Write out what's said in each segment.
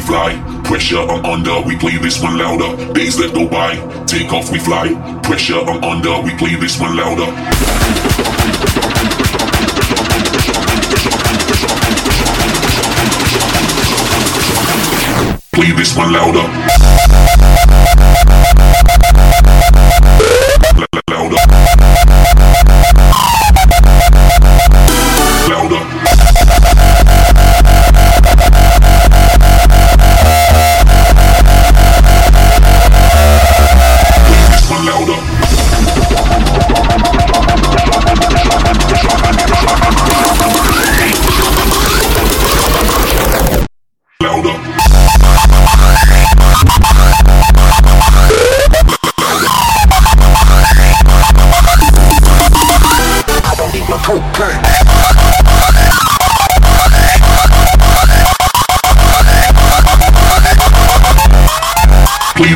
fly. Pressure on under, we play this one louder. Days that go by, take off, we fly. Pressure on under, we play this one louder. Play this one louder. Play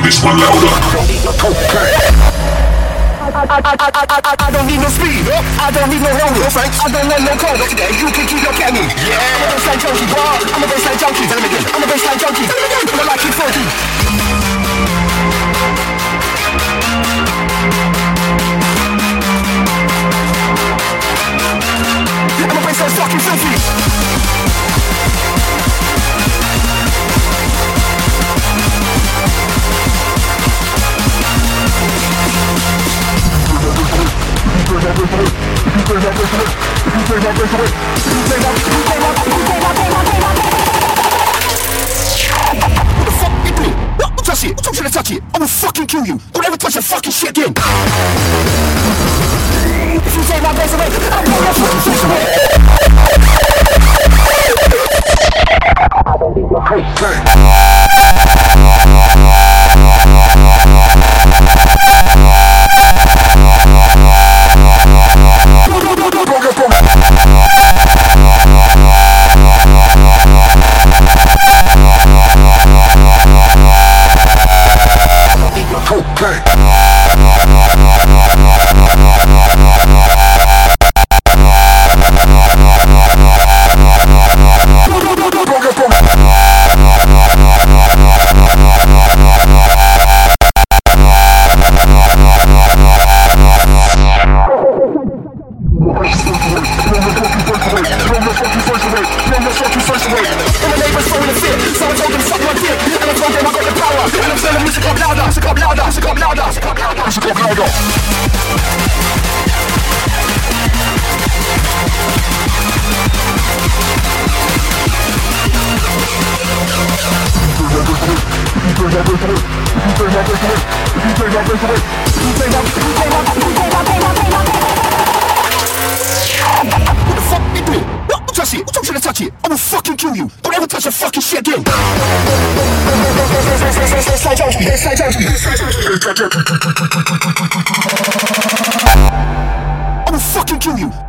this one louder. I. I, I, I, I, I, I, I don't need no speed. I don't need no. No thanks. I don't want no code. Today you can keep your candy. Yeah. I'm a bassline junkie. I'm a bassline junkie. Tell him again. I'm a bassline junkie. Tell him again. I'm a like it funky. I'm bassline fucking filthy. You touch it. Don't try to touch it. I will fucking kill you. Don't ever touch that fucking shit again. If you take my face away, blow your fucking face away. I don't ze komt louder, Ik komt louder, ze komt louder, ze komt louder, ze komt louder. Turn up the Ik up the turn up the turn up the turn up the turn up the Fucking kill you. Don't ever touch that fucking shit again. I will fucking kill you.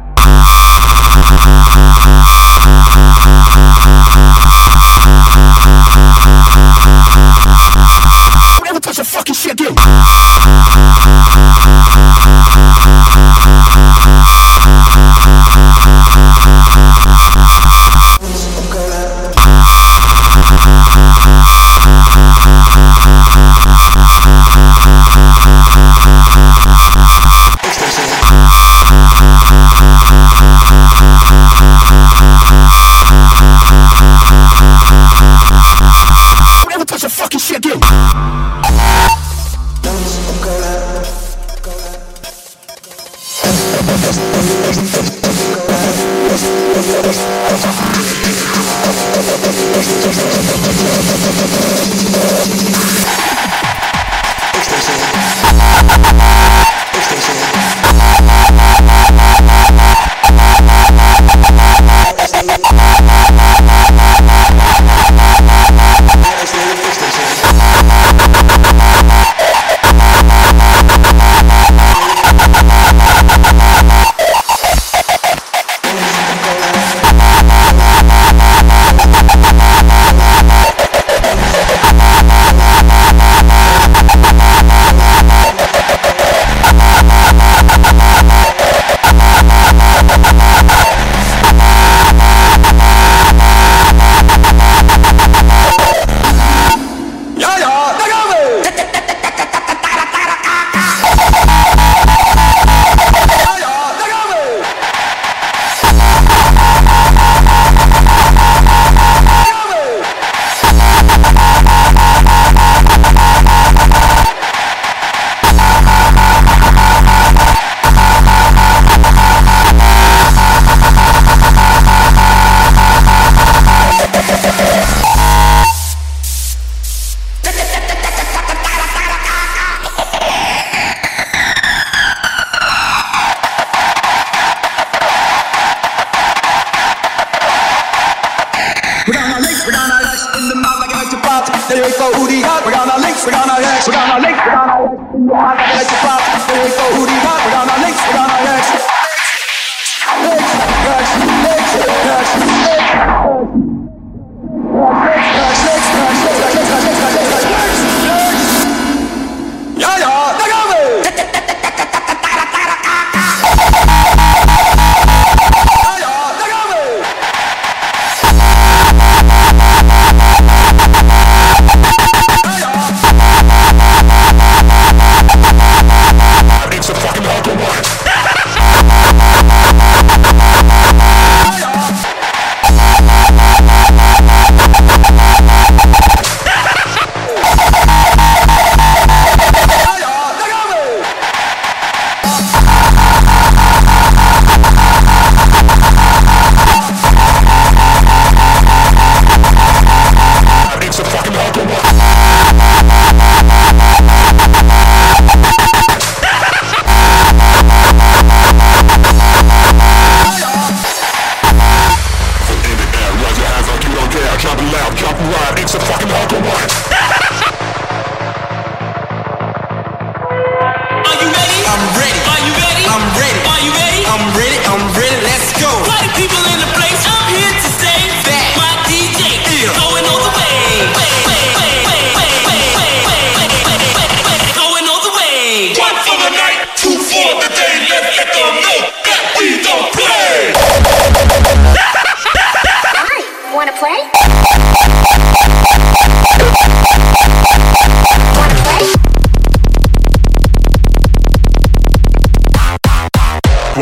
we're gonna links, we're gonna X, we're gonna links, we're gonna X. We're gonna links, we're gonna X.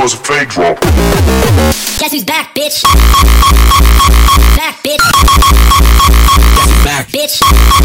was a fake drop. Guess who's back, bitch? Back, bitch. Guess who's back, bitch.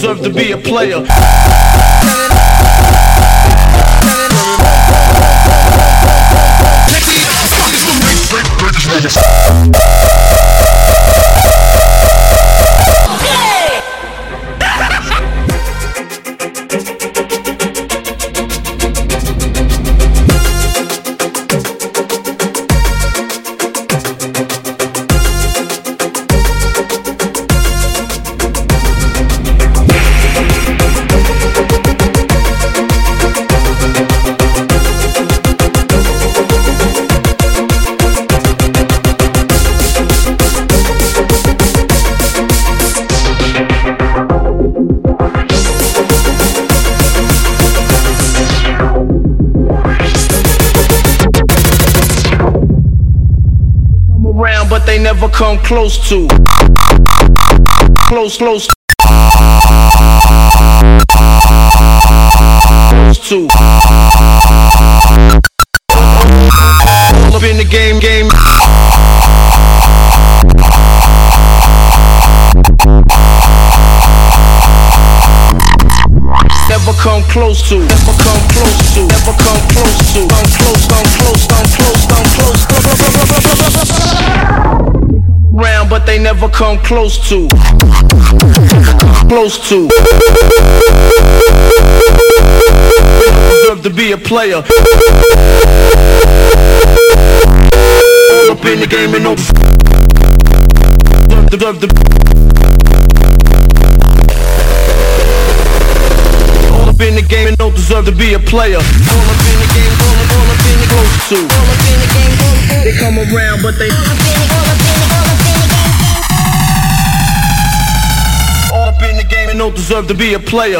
deserve to be a player. Close to. Close, close. Close to. All up in the game, game. Never come close to, never come close to, never come close to. Come close, come close, come close, come close. Round, but they never come close to. Close to. Deserve to be a player. All up in the game and no. Deserve to. All up in the game and don't deserve to be a player. All up in the game, all up, all up in the close to. All up in the game, they come around, but they. Don't deserve to be a player.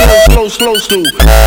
Close, close, close to.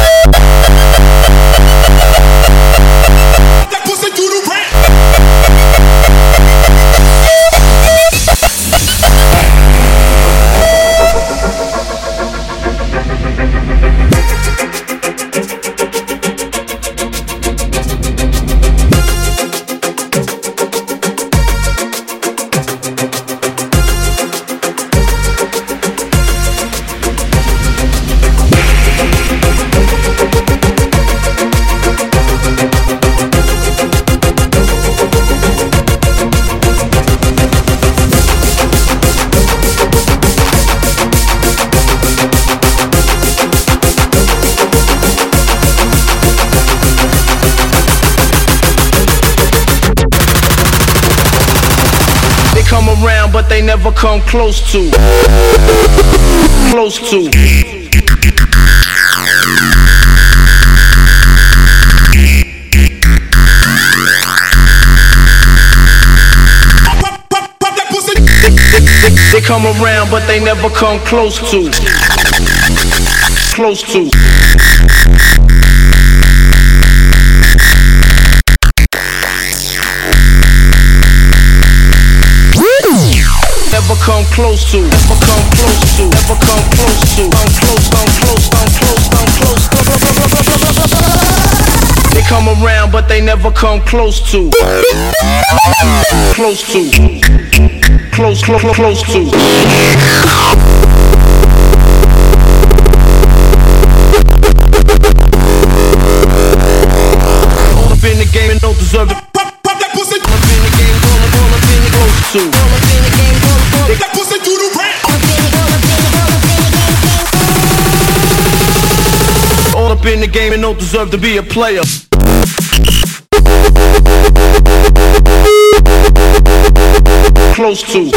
But they never come close to. Close to. They come around, but they never come close to. Close to. Close to. Never come close to. Never come close to. Come close, come close, come close, come close. They come around, but they never come close to. Close to. Close, close, close to. Game and don't deserve it. Pop, pop that pussy. All up in the game, all up, all up in the close to. Up in the game and don't deserve to be a player. Close to.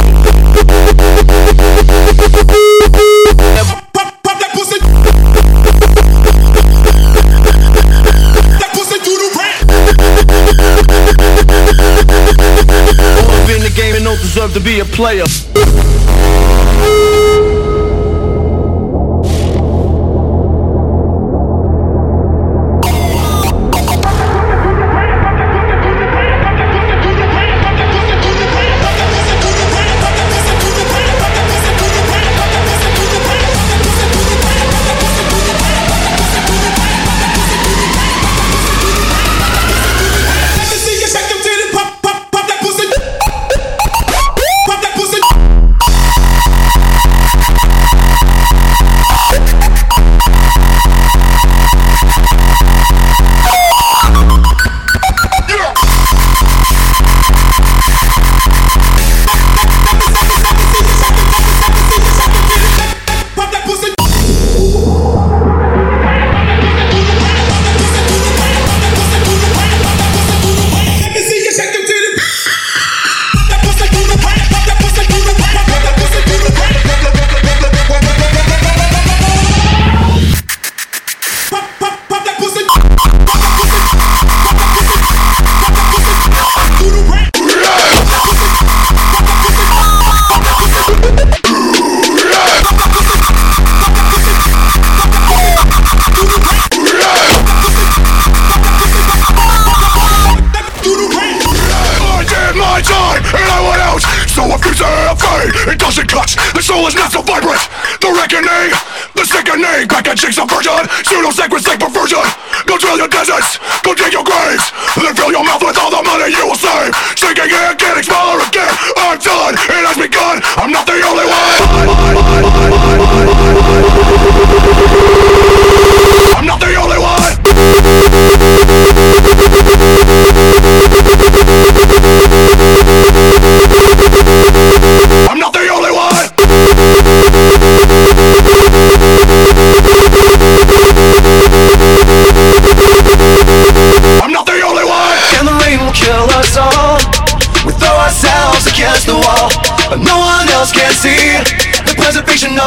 Up in the game and don't deserve to be a player.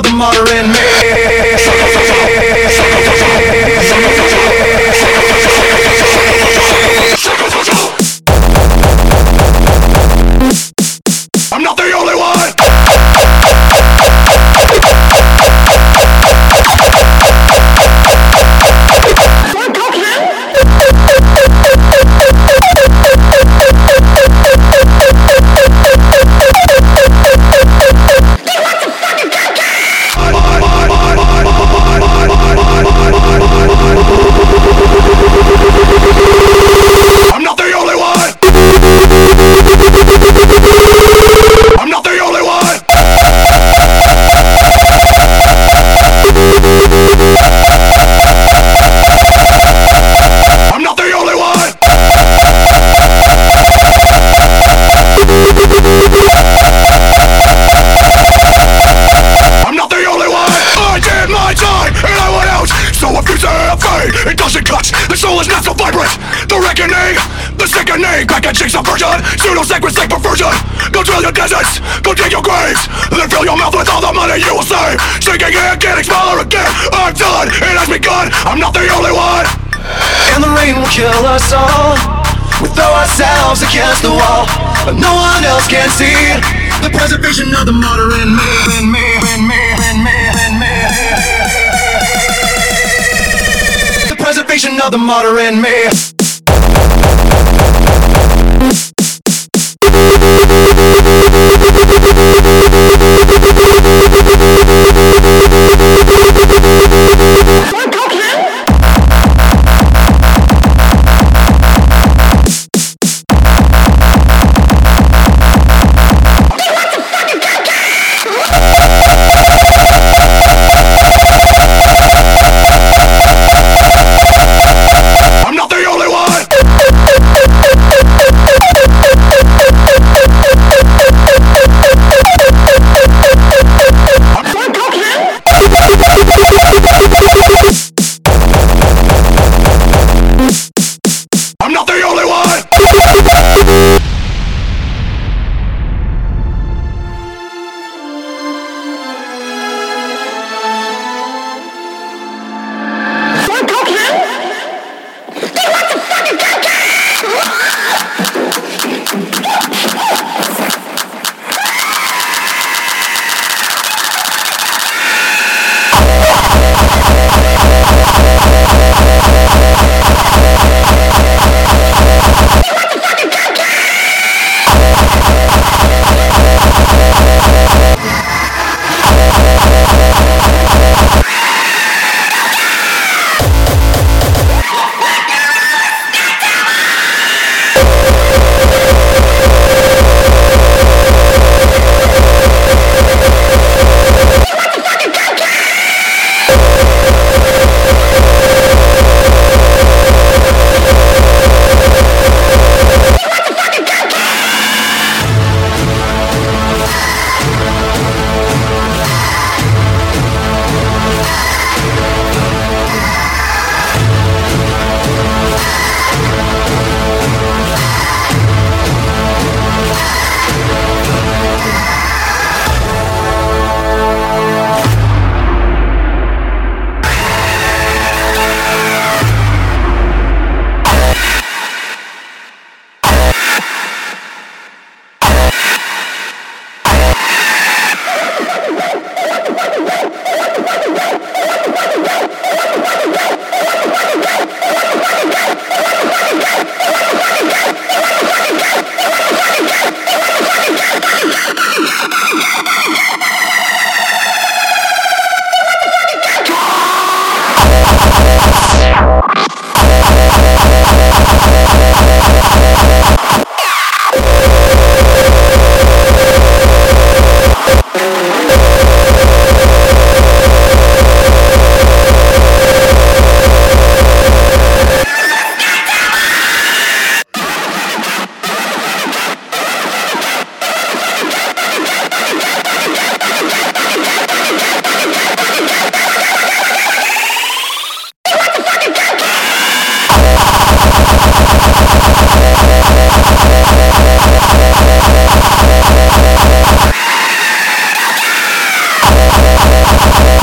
The martyr in me. And chase subversion, pseudo sacred state perversion. Go drill your deserts, go dig your graves, then fill your mouth with all the money you will save. Sinking in, getting smaller again. I'm done, it has begun. I'm not the only one. And the rain will kill us all. We throw ourselves against the wall, but no one else can see the preservation of the martyr in me, in me, in me, in me, in me. The preservation of the martyr in me.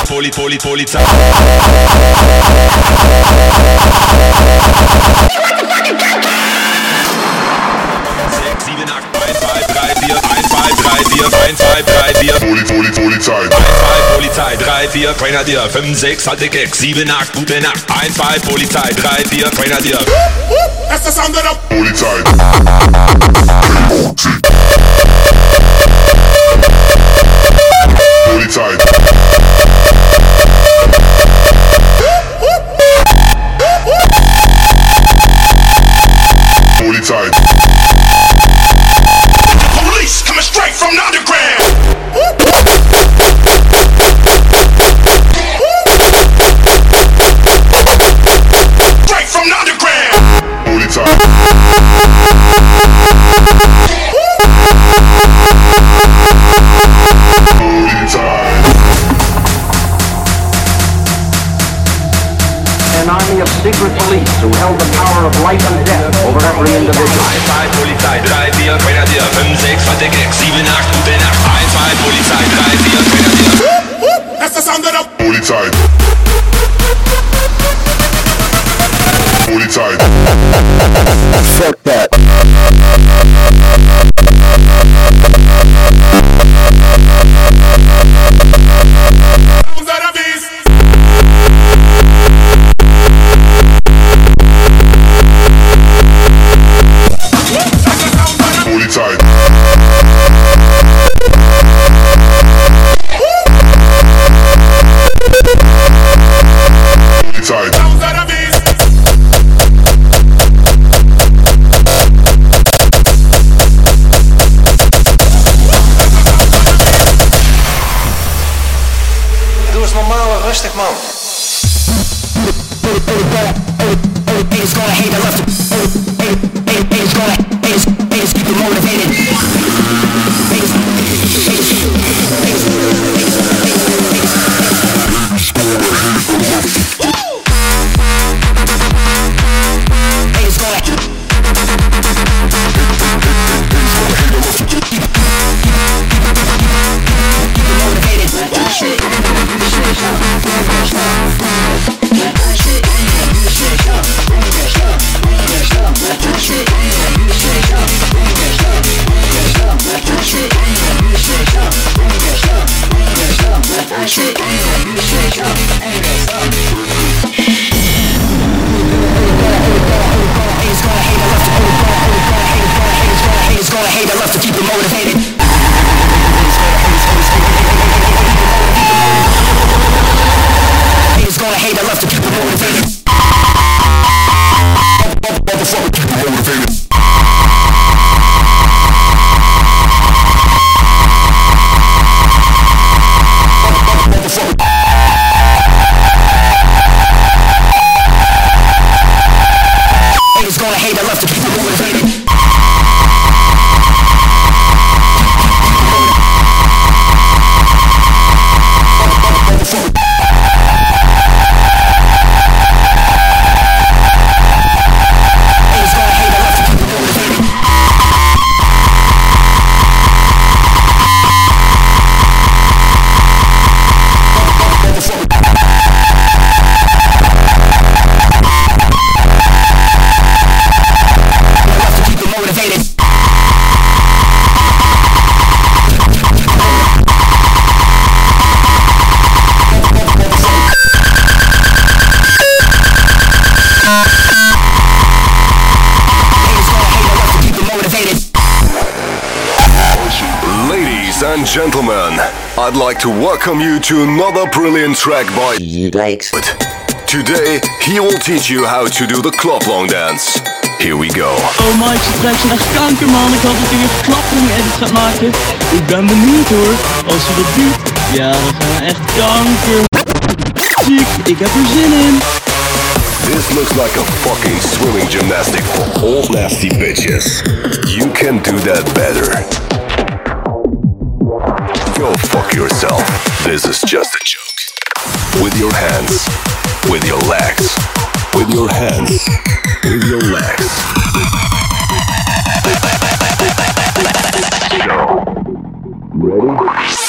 Poli, Poli, Polizei. Poli, Poli, Polizei. 1, 2, Polizei, 3, 4, Grenadier. 5, 6, halte Keks. 7, 8, gute Nacht. 1, 2, Polizei, 3, 4, Grenadier. That's the sound that of the Polizei. Polizei. Polizei. police secret police who held the power of life and death over every individual. 1, 2, Polizei, 3, 4, Grenadier, 5, 6, halte Keck, 7, 8, gute Nacht, 1, 2, Polizei, 3, 4, Grenadier. That's the sound of the Polizei. Polizei. Fuck that. 去 I'd like to welcome you to another brilliant track by Likes. Today, he will teach you how to do the club long dance. Here we go. Oh Mike, ze trekt zijn echt kanker man. Ik hoop dat hij weer klappering edits gaat maken. Ik ben benieuwd hoor. Als hij dat doet, ja dan gaan we echt kanker. Ziek, ik heb er zin in. This looks like a fucking swimming gymnastic for old nasty bitches. You can do that better. Go fuck yourself. This is just a joke. With your hands. With your legs. With your hands. With your legs. Go. Ready?